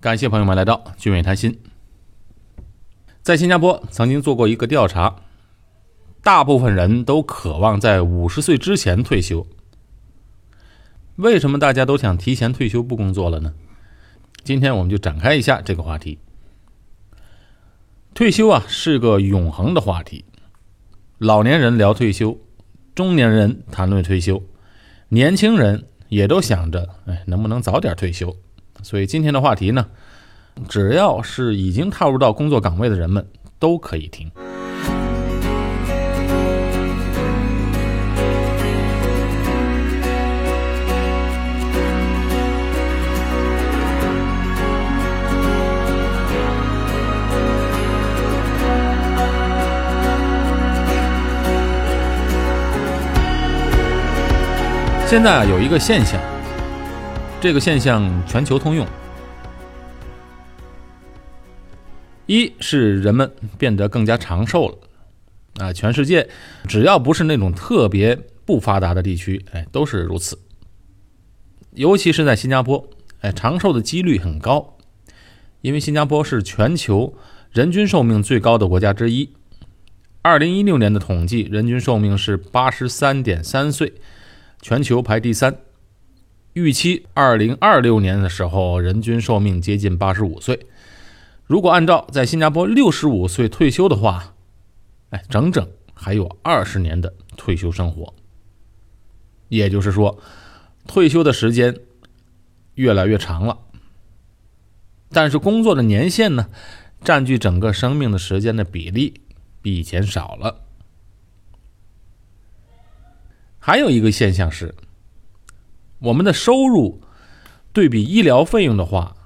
感谢朋友们来到聚美谈心。在新加坡曾经做过一个调查，大部分人都渴望在五十岁之前退休。为什么大家都想提前退休不工作了呢？今天我们就展开一下这个话题。退休啊是个永恒的话题，老年人聊退休，中年人谈论退休，年轻人也都想着，哎，能不能早点退休？所以今天的话题呢，只要是已经踏入到工作岗位的人们都可以听。现在啊，有一个现象，这个现象全球通用。一是人们变得更加长寿了，啊，全世界只要不是那种特别不发达的地区，哎，都是如此。尤其是在新加坡，哎，长寿的几率很高，因为新加坡是全球人均寿命最高的国家之一。二零一六年的统计，人均寿命是八十三点三岁。全球排第三，预期二零二六年的时候，人均寿命接近八十五岁。如果按照在新加坡六十五岁退休的话，哎，整整还有二十年的退休生活。也就是说，退休的时间越来越长了。但是工作的年限呢，占据整个生命的时间的比例比以前少了。还有一个现象是，我们的收入对比医疗费用的话，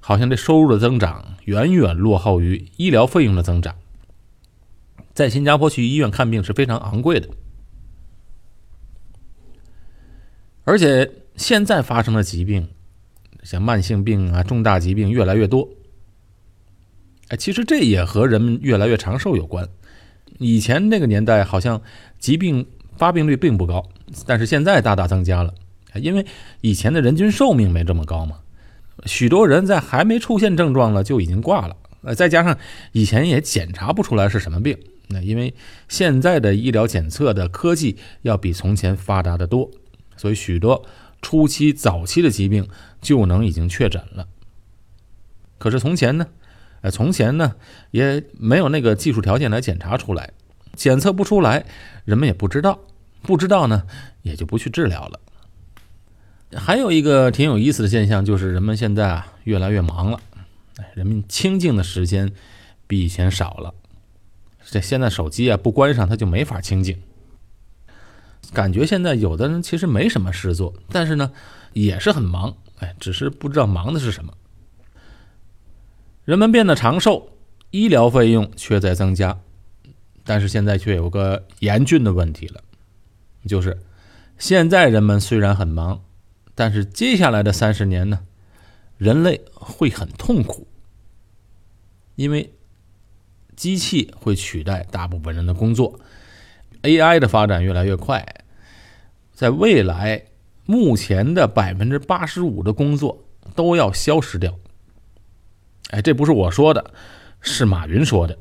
好像这收入的增长远远落后于医疗费用的增长。在新加坡去医院看病是非常昂贵的，而且现在发生的疾病，像慢性病啊、重大疾病越来越多。哎，其实这也和人们越来越长寿有关。以前那个年代，好像疾病。发病率并不高，但是现在大大增加了，因为以前的人均寿命没这么高嘛，许多人在还没出现症状呢就已经挂了，呃，再加上以前也检查不出来是什么病，那因为现在的医疗检测的科技要比从前发达的多，所以许多初期、早期的疾病就能已经确诊了。可是从前呢，呃，从前呢也没有那个技术条件来检查出来。检测不出来，人们也不知道，不知道呢，也就不去治疗了。还有一个挺有意思的现象，就是人们现在啊越来越忙了，人们清静的时间比以前少了。这现在手机啊不关上，他就没法清静。感觉现在有的人其实没什么事做，但是呢也是很忙，哎，只是不知道忙的是什么。人们变得长寿，医疗费用却在增加。但是现在却有个严峻的问题了，就是现在人们虽然很忙，但是接下来的三十年呢，人类会很痛苦，因为机器会取代大部分人的工作，AI 的发展越来越快，在未来，目前的百分之八十五的工作都要消失掉。哎，这不是我说的，是马云说的。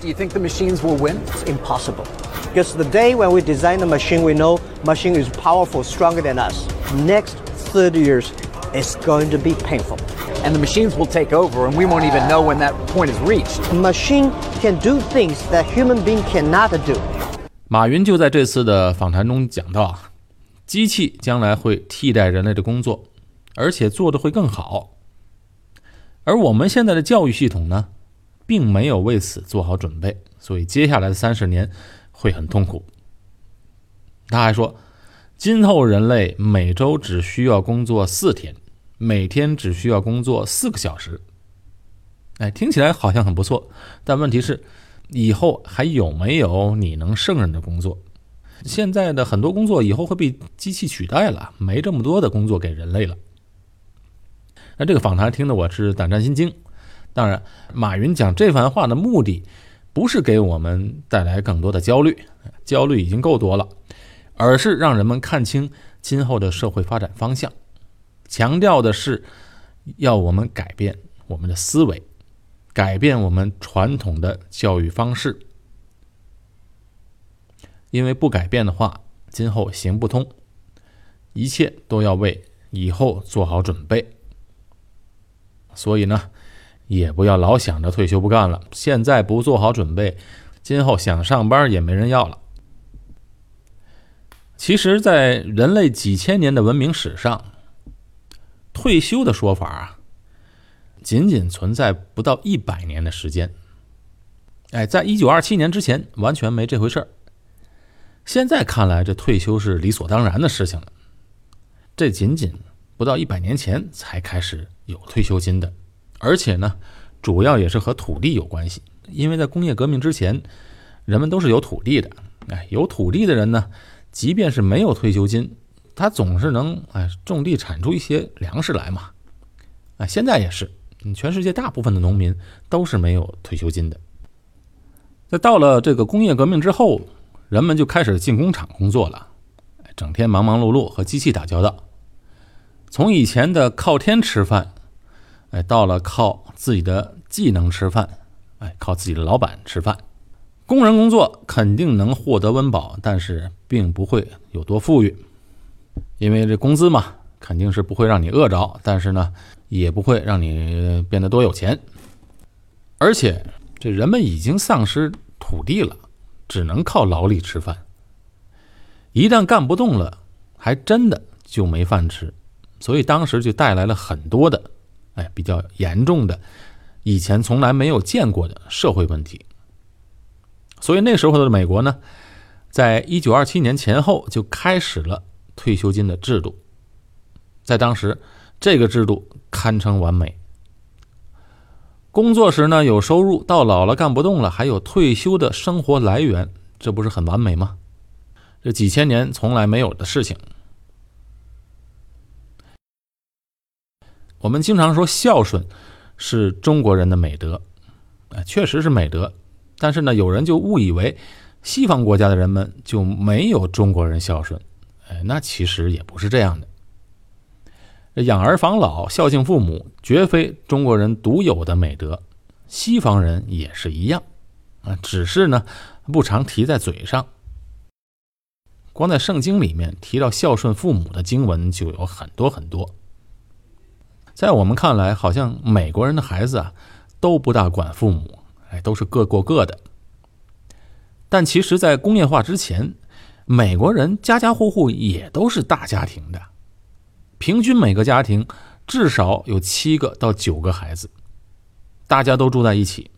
Do you think the machines will win? It's impossible. Because the day when we design the machine, we know machine is powerful, stronger than us. Next 30 years, it's going to be painful. And the machines will take over, and we won't even know when that point is reached. A machine can do things that human being cannot do. 马云就在这次的访谈中讲到啊，机器将来会替代人类的工作，而且做的会更好。而我们现在的教育系统呢？ 并没有为此做好准备，所以接下来的三十年会很痛苦。他还说，今后人类每周只需要工作四天，每天只需要工作四个小时。哎，听起来好像很不错，但问题是，以后还有没有你能胜任的工作？现在的很多工作以后会被机器取代了，没这么多的工作给人类了。那这个访谈听得我是胆战心惊。当然，马云讲这番话的目的，不是给我们带来更多的焦虑，焦虑已经够多了，而是让人们看清今后的社会发展方向。强调的是，要我们改变我们的思维，改变我们传统的教育方式，因为不改变的话，今后行不通，一切都要为以后做好准备。所以呢，也不要老想着退休不干了，现在不做好准备，今后想上班也没人要了。其实，在人类几千年的文明史上，退休的说法啊，仅仅存在不到一百年的时间。哎，在一九二七年之前，完全没这回事儿。现在看来，这退休是理所当然的事情了。这仅仅不到一百年前才开始有退休金的，而且呢，主要也是和土地有关系。因为在工业革命之前，人们都是有土地的。哎，有土地的人呢。即便是没有退休金，他总是能哎种地产出一些粮食来嘛，啊，现在也是，全世界大部分的农民都是没有退休金的。在到了这个工业革命之后，人们就开始进工厂工作了，整天忙忙碌碌和机器打交道，从以前的靠天吃饭，哎，到了靠自己的技能吃饭，哎，靠自己的老板吃饭。工人工作肯定能获得温饱，但是并不会有多富裕，因为这工资嘛，肯定是不会让你饿着，但是呢，也不会让你变得多有钱。而且，这人们已经丧失土地了，只能靠劳力吃饭。一旦干不动了，还真的就没饭吃。所以当时就带来了很多的，哎，比较严重的，以前从来没有见过的社会问题。所以那时候的美国呢，在一九二七年前后就开始了退休金的制度。在当时，这个制度堪称完美。工作时呢有收入，到老了干不动了还有退休的生活来源，这不是很完美吗？这几千年从来没有的事情。我们经常说孝顺是中国人的美德，啊，确实是美德。但是呢，有人就误以为西方国家的人们就没有中国人孝顺，哎，那其实也不是这样的。养儿防老、孝敬父母，绝非中国人独有的美德，西方人也是一样，啊，只是呢不常提在嘴上。光在圣经里面提到孝顺父母的经文就有很多很多。在我们看来，好像美国人的孩子啊都不大管父母。哎都是各过各的，但其实，在工业化之前，美国人家家户户也都是大家庭的，平均每个家庭至少有七个到九个孩子，大家都住在一起。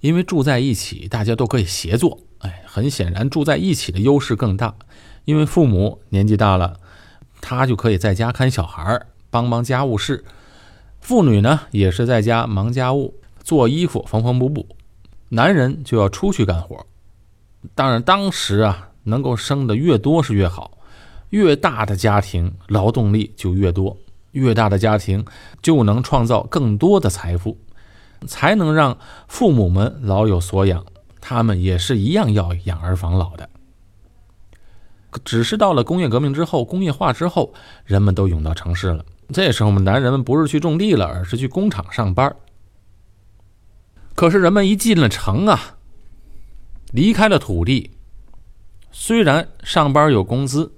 因为住在一起，大家都可以协作。哎，很显然，住在一起的优势更大，因为父母年纪大了，他就可以在家看小孩儿，帮帮家务事；妇女呢，也是在家忙家务。做衣服缝缝补补，男人就要出去干活。当然，当时啊，能够生的越多是越好，越大的家庭劳动力就越多，越大的家庭就能创造更多的财富，才能让父母们老有所养。他们也是一样要养儿防老的。只是到了工业革命之后，工业化之后，人们都涌到城市了。这时候，我们男人们不是去种地了，而是去工厂上班。可是人们一进了城啊，离开了土地，虽然上班有工资，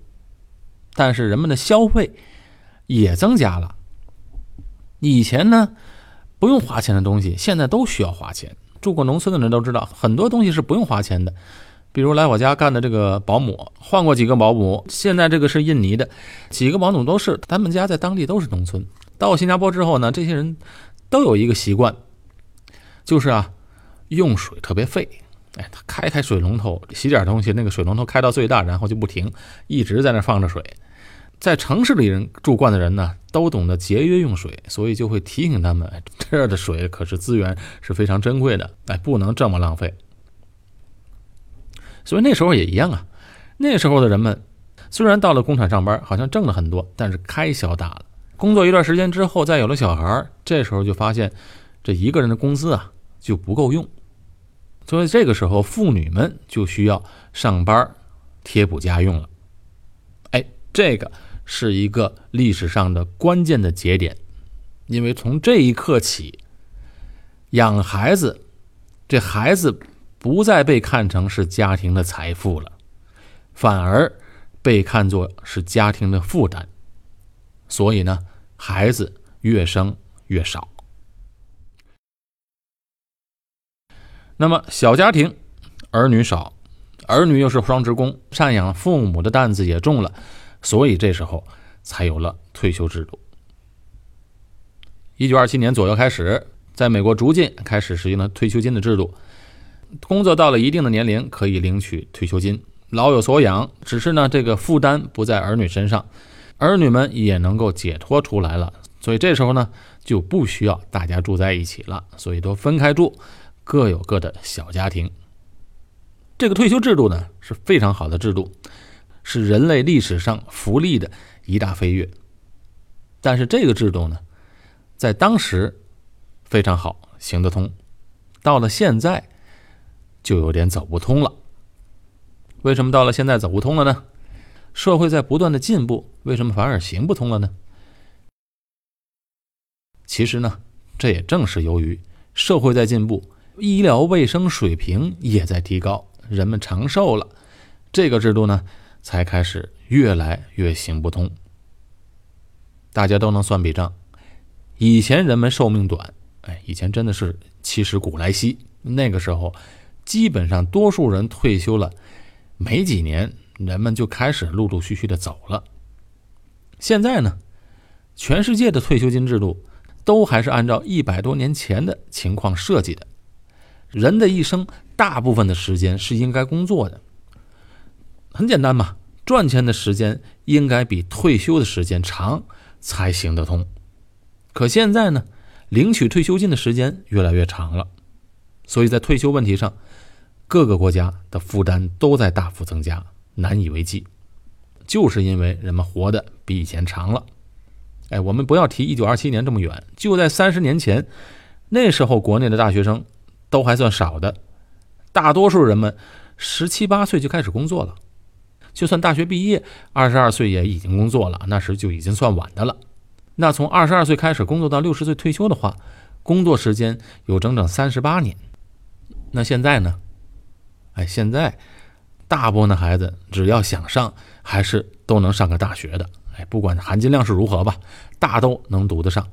但是人们的消费也增加了。以前呢不用花钱的东西，现在都需要花钱。住过农村的人都知道，很多东西是不用花钱的。比如来我家干的这个保姆，换过几个保姆，现在这个是印尼的，几个保姆都是他们家在当地都是农村。到新加坡之后呢，这些人都有一个习惯。就是啊，用水特别费，哎，他开开水龙头洗点东西，那个水龙头开到最大，然后就不停，一直在那放着水。在城市里人住惯的人呢，都懂得节约用水，所以就会提醒他们，这儿的水可是资源是非常珍贵的，哎，不能这么浪费。所以那时候也一样啊，那时候的人们虽然到了工厂上班，好像挣了很多，但是开销大了。工作一段时间之后，再有了小孩，这时候就发现这一个人的工资啊。就不够用，所以这个时候妇女们就需要上班贴补家用了。哎，这个是一个历史上的关键的节点，因为从这一刻起，养孩子，这孩子不再被看成是家庭的财富了，反而被看作是家庭的负担。所以呢，孩子越生越少。那么小家庭，儿女少，儿女又是双职工，赡养父母的担子也重了，所以这时候才有了退休制度。一九二七年左右开始，在美国逐渐开始实行了退休金的制度。工作到了一定的年龄，可以领取退休金，老有所养。只是呢，这个负担不在儿女身上，儿女们也能够解脱出来了。所以这时候呢，就不需要大家住在一起了，所以都分开住。各有各的小家庭，这个退休制度呢是非常好的制度，是人类历史上福利的一大飞跃。但是这个制度呢，在当时非常好，行得通，到了现在就有点走不通了。为什么到了现在走不通了呢？社会在不断的进步，为什么反而行不通了呢？其实呢，这也正是由于社会在进步。医疗卫生水平也在提高，人们长寿了，这个制度呢才开始越来越行不通。大家都能算笔账，以前人们寿命短，哎，以前真的是七十古来稀，那个时候基本上多数人退休了没几年，人们就开始陆陆续续的走了。现在呢，全世界的退休金制度都还是按照一百多年前的情况设计的。人的一生大部分的时间是应该工作的，很简单嘛，赚钱的时间应该比退休的时间长才行得通。可现在呢，领取退休金的时间越来越长了，所以在退休问题上，各个国家的负担都在大幅增加，难以为继。就是因为人们活得比以前长了。哎，我们不要提一九二七年这么远，就在三十年前，那时候国内的大学生。都还算少的，大多数人们十七八岁就开始工作了，就算大学毕业，二十二岁也已经工作了，那时就已经算晚的了。那从二十二岁开始工作到六十岁退休的话，工作时间有整整三十八年。那现在呢？哎，现在大部分的孩子只要想上，还是都能上个大学的。哎，不管含金量是如何吧，大都能读得上，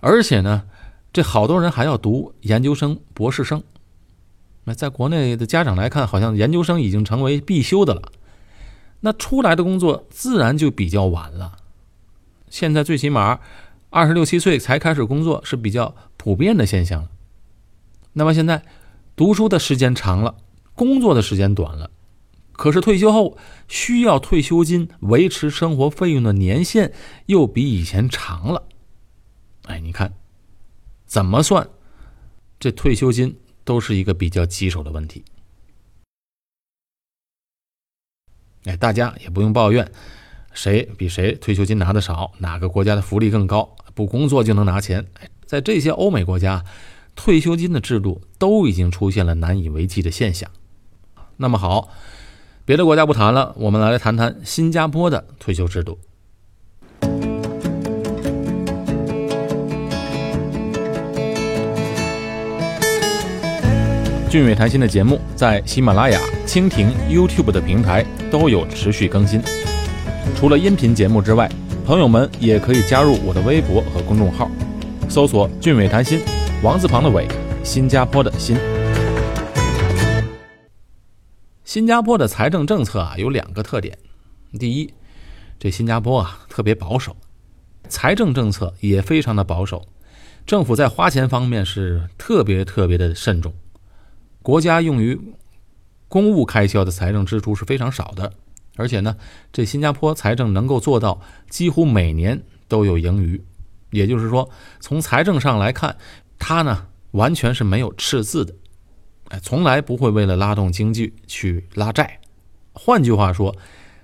而且呢。这好多人还要读研究生、博士生。那在国内的家长来看，好像研究生已经成为必修的了。那出来的工作自然就比较晚了。现在最起码二十六七岁才开始工作是比较普遍的现象了。那么现在读书的时间长了，工作的时间短了，可是退休后需要退休金维持生活费用的年限又比以前长了。哎，你看。怎么算，这退休金都是一个比较棘手的问题。哎，大家也不用抱怨，谁比谁退休金拿的少，哪个国家的福利更高，不工作就能拿钱。在这些欧美国家，退休金的制度都已经出现了难以为继的现象。那么好，别的国家不谈了，我们来谈谈新加坡的退休制度。俊伟谈心的节目在喜马拉雅、蜻蜓、YouTube 的平台都有持续更新。除了音频节目之外，朋友们也可以加入我的微博和公众号，搜索“俊伟谈心”，王字旁的伟，新加坡的新。新加坡的财政政策啊有两个特点：第一，这新加坡啊特别保守，财政政策也非常的保守，政府在花钱方面是特别特别的慎重。国家用于公务开销的财政支出是非常少的，而且呢，这新加坡财政能够做到几乎每年都有盈余，也就是说，从财政上来看，它呢完全是没有赤字的，从来不会为了拉动经济去拉债。换句话说，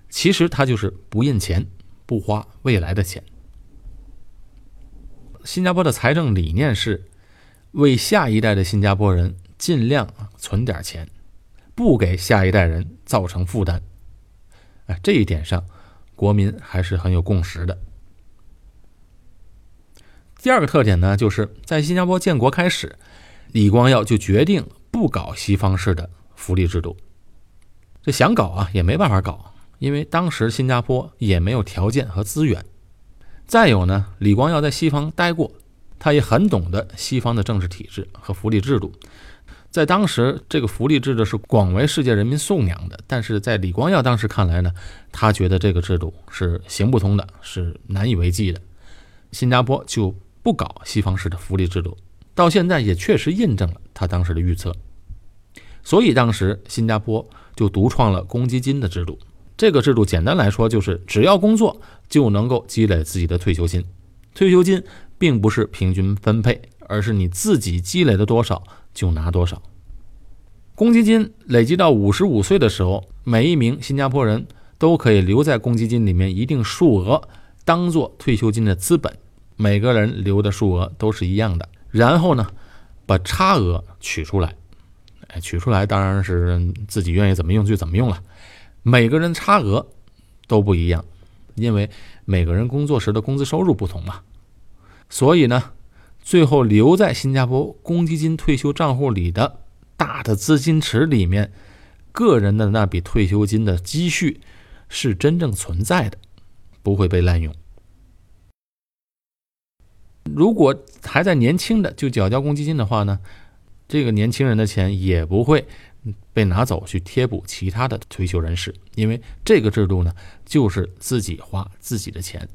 其实它就是不印钱，不花未来的钱。新加坡的财政理念是为下一代的新加坡人。尽量存点钱，不给下一代人造成负担。哎，这一点上，国民还是很有共识的。第二个特点呢，就是在新加坡建国开始，李光耀就决定不搞西方式的福利制度。这想搞啊，也没办法搞，因为当时新加坡也没有条件和资源。再有呢，李光耀在西方待过，他也很懂得西方的政治体制和福利制度。在当时，这个福利制度是广为世界人民颂扬的。但是在李光耀当时看来呢，他觉得这个制度是行不通的，是难以为继的。新加坡就不搞西方式的福利制度，到现在也确实印证了他当时的预测。所以当时新加坡就独创了公积金的制度。这个制度简单来说就是，只要工作就能够积累自己的退休金。退休金并不是平均分配，而是你自己积累的多少就拿多少。公积金累积到五十五岁的时候，每一名新加坡人都可以留在公积金里面一定数额，当做退休金的资本。每个人留的数额都是一样的。然后呢，把差额取出来。取出来当然是自己愿意怎么用就怎么用了。每个人差额都不一样，因为每个人工作时的工资收入不同嘛。所以呢，最后留在新加坡公积金退休账户里的大的资金池里面，个人的那笔退休金的积蓄是真正存在的，不会被滥用。如果还在年轻的就缴交公积金的话呢？这个年轻人的钱也不会被拿走去贴补其他的退休人士，因为这个制度呢，就是自己花自己的钱，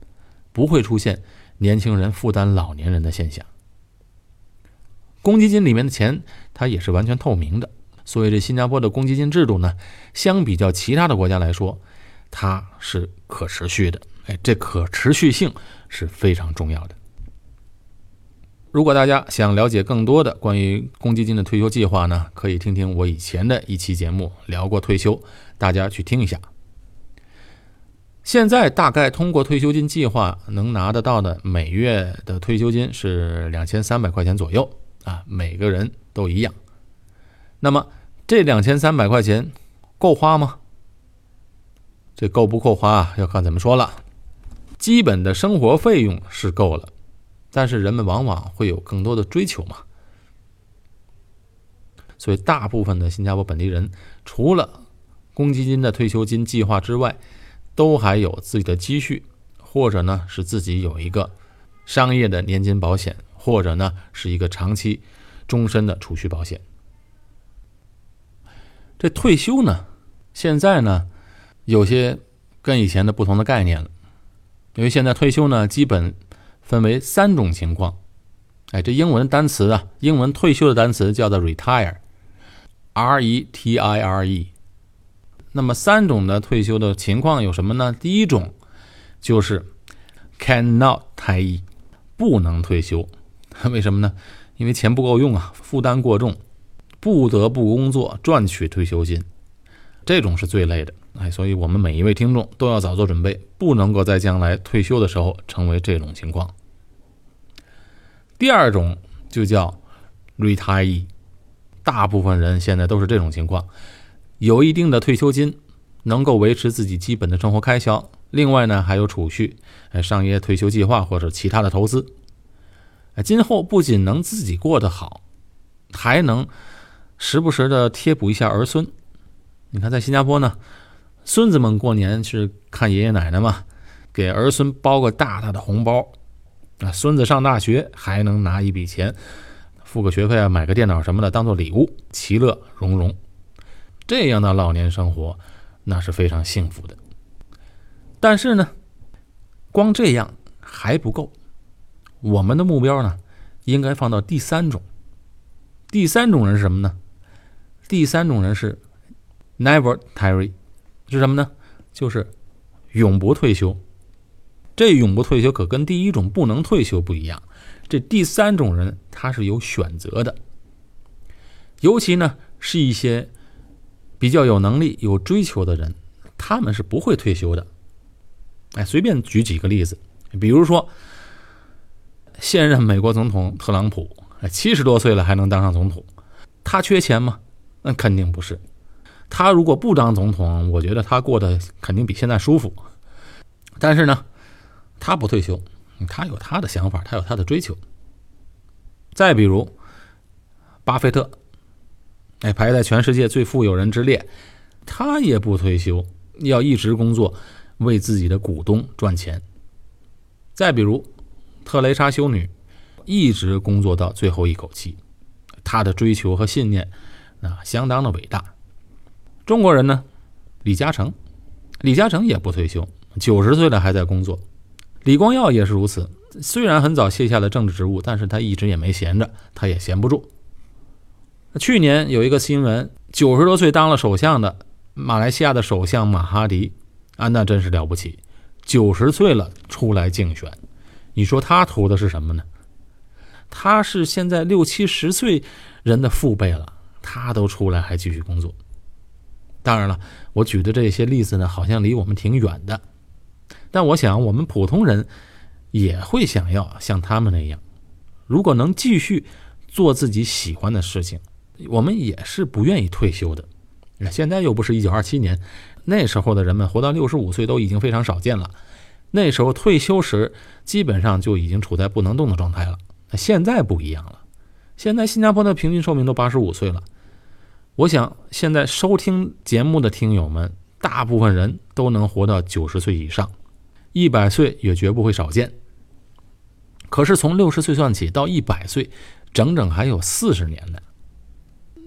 不会出现年轻人负担老年人的现象。公积金里面的钱它也是完全透明的，所以这新加坡的公积金制度呢，相比较其他的国家来说，它是可持续的。哎，这可持续性是非常重要的。如果大家想了解更多的关于公积金的退休计划呢，可以听听我以前的一期节目聊过退休，大家去听一下。现在大概通过退休金计划能拿得到的每月的退休金是两千三百块钱左右啊，每个人都一样。那么这两千三百块钱够花吗？这够不够花啊？要看怎么说了。基本的生活费用是够了。但是人们往往会有更多的追求嘛，所以大部分的新加坡本地人除了公积金的退休金计划之外，都还有自己的积蓄，或者呢是自己有一个商业的年金保险，或者呢是一个长期、终身的储蓄保险。这退休呢，现在呢有些跟以前的不同的概念了，因为现在退休呢基本。分为三种情况，哎，这英文单词啊，英文退休的单词叫做 retire，r e t i r e。那么三种的退休的情况有什么呢？第一种就是 cannot 退役，不能退休，为什么呢？因为钱不够用啊，负担过重，不得不工作赚取退休金，这种是最累的。哎，所以我们每一位听众都要早做准备，不能够在将来退休的时候成为这种情况。第二种就叫 retire，大部分人现在都是这种情况，有一定的退休金，能够维持自己基本的生活开销，另外呢还有储蓄，哎，上一些退休计划或者其他的投资，哎，今后不仅能自己过得好，还能时不时的贴补一下儿孙。你看，在新加坡呢。孙子们过年是看爷爷奶奶嘛，给儿孙包个大大的红包，啊，孙子上大学还能拿一笔钱，付个学费啊，买个电脑什么的当做礼物，其乐融融。这样的老年生活那是非常幸福的。但是呢，光这样还不够，我们的目标呢，应该放到第三种。第三种人是什么呢？第三种人是 never retire。是什么呢？就是永不退休。这永不退休可跟第一种不能退休不一样。这第三种人他是有选择的，尤其呢是一些比较有能力、有追求的人，他们是不会退休的。哎，随便举几个例子，比如说现任美国总统特朗普，七十多岁了还能当上总统，他缺钱吗？那肯定不是。他如果不当总统，我觉得他过得肯定比现在舒服。但是呢，他不退休，他有他的想法，他有他的追求。再比如，巴菲特，哎，排在全世界最富有人之列，他也不退休，要一直工作，为自己的股东赚钱。再比如，特蕾莎修女，一直工作到最后一口气，她的追求和信念啊，相当的伟大。中国人呢，李嘉诚，李嘉诚也不退休，九十岁了还在工作。李光耀也是如此。虽然很早卸下了政治职务，但是他一直也没闲着，他也闲不住。去年有一个新闻，九十多岁当了首相的马来西亚的首相马哈迪啊，那真是了不起，九十岁了出来竞选，你说他图的是什么呢？他是现在六七十岁人的父辈了，他都出来还继续工作。当然了，我举的这些例子呢，好像离我们挺远的，但我想我们普通人。也会想要像他们那样，如果能继续做自己喜欢的事情，我们也是不愿意退休的。现在又不是一九二七年，那时候的人们活到六十五岁都已经非常少见了。那时候退休时基本上就已经处在不能动的状态了。现在不一样了，现在新加坡的平均寿命都八十五岁了。我想现在收听节目的听友们，大部分人都能活到九十岁以上，一百岁也绝不会少见。可是从六十岁算起到一百岁，整整还有四十年呢。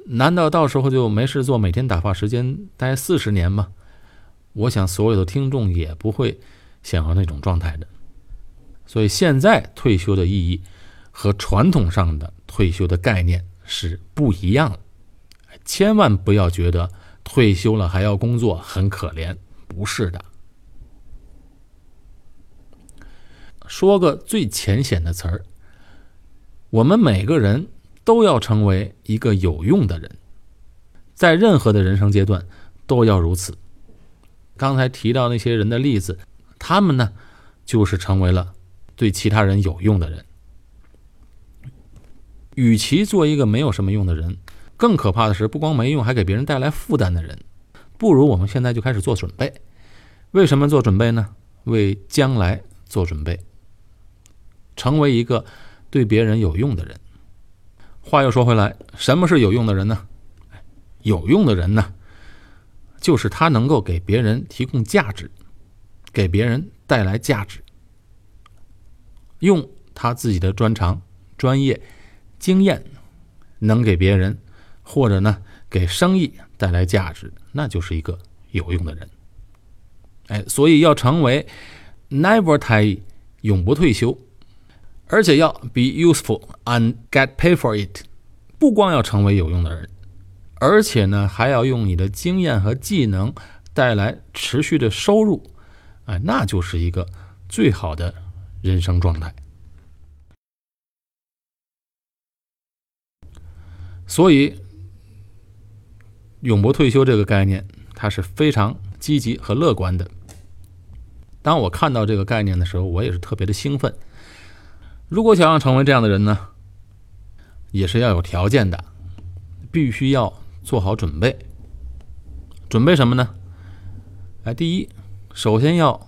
难道到时候就没事做，每天打发时间待四十年吗？我想所有的听众也不会想要那种状态的。所以现在退休的意义和传统上的退休的概念是不一样的。千万不要觉得退休了还要工作很可怜，不是的。说个最浅显的词儿，我们每个人都要成为一个有用的人，在任何的人生阶段都要如此。刚才提到那些人的例子，他们呢，就是成为了对其他人有用的人。与其做一个没有什么用的人，更可怕的是不光没用，还给别人带来负担的人，不如我们现在就开始做准备。为什么做准备呢？为将来做准备。成为一个对别人有用的人。话又说回来，什么是有用的人呢？有用的人呢，就是他能够给别人提供价值，给别人带来价值，用他自己的专长、专业、经验，能给别人或者呢给生意带来价值，那就是一个有用的人。哎，所以要成为 never die，永不退休。而且要 be useful and get paid for it，不光要成为有用的人，而且呢还要用你的经验和技能带来持续的收入，哎，那就是一个最好的人生状态。所以，永不退休这个概念，它是非常积极和乐观的。当我看到这个概念的时候，我也是特别的兴奋。如果想要成为这样的人呢，也是要有条件的，必须要做好准备。准备什么呢？哎，第一，首先要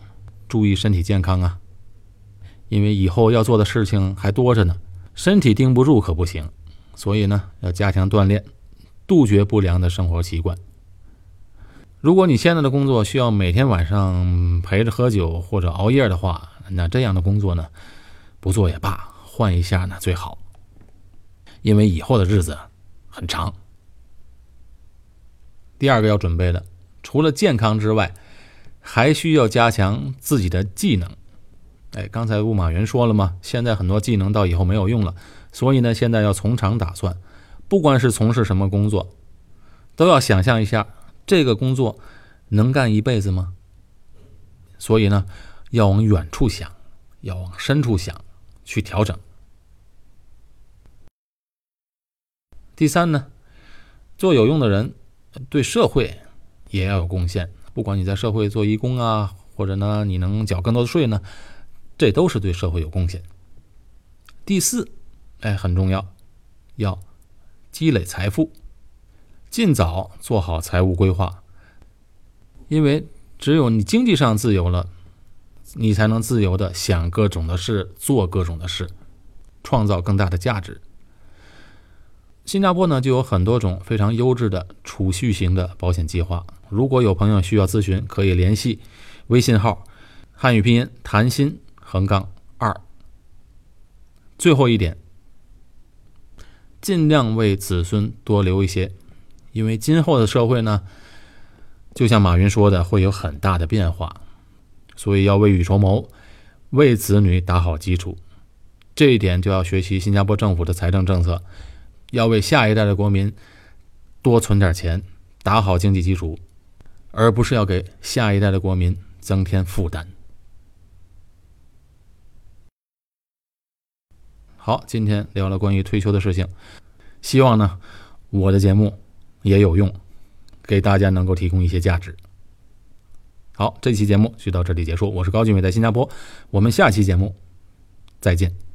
注意身体健康啊，因为以后要做的事情还多着呢，身体盯不住可不行。所以呢，要加强锻炼，杜绝不良的生活习惯。如果你现在的工作需要每天晚上陪着喝酒或者熬夜的话，那这样的工作呢？不做也罢，换一下呢最好，因为以后的日子很长。第二个要准备的，除了健康之外，还需要加强自己的技能。哎，刚才乌马云说了吗？现在很多技能到以后没有用了，所以呢，现在要从长打算，不管是从事什么工作，都要想象一下这个工作能干一辈子吗？所以呢，要往远处想，要往深处想。去调整。第三呢，做有用的人，对社会也要有贡献。不管你在社会做义工啊，或者呢你能缴更多的税呢，这都是对社会有贡献。第四，哎，很重要，要积累财富，尽早做好财务规划。因为只有你经济上自由了，你才能自由的想各种的事，做各种的事，创造更大的价值。新加坡呢，就有很多种非常优质的储蓄型的保险计划。如果有朋友需要咨询，可以联系微信号汉语拼音谈心横杠二。最后一点，尽量为子孙多留一些，因为今后的社会呢，就像马云说的，会有很大的变化，所以要未雨绸缪，为子女打好基础。这一点就要学习新加坡政府的财政政策，要为下一代的国民多存点钱，打好经济基础，而不是要给下一代的国民增添负担。好，今天聊了关于退休的事情，希望呢我的节目也有用，给大家能够提供一些价值。好，这期节目就到这里结束，我是高俊伟，在新加坡，我们下期节目再见。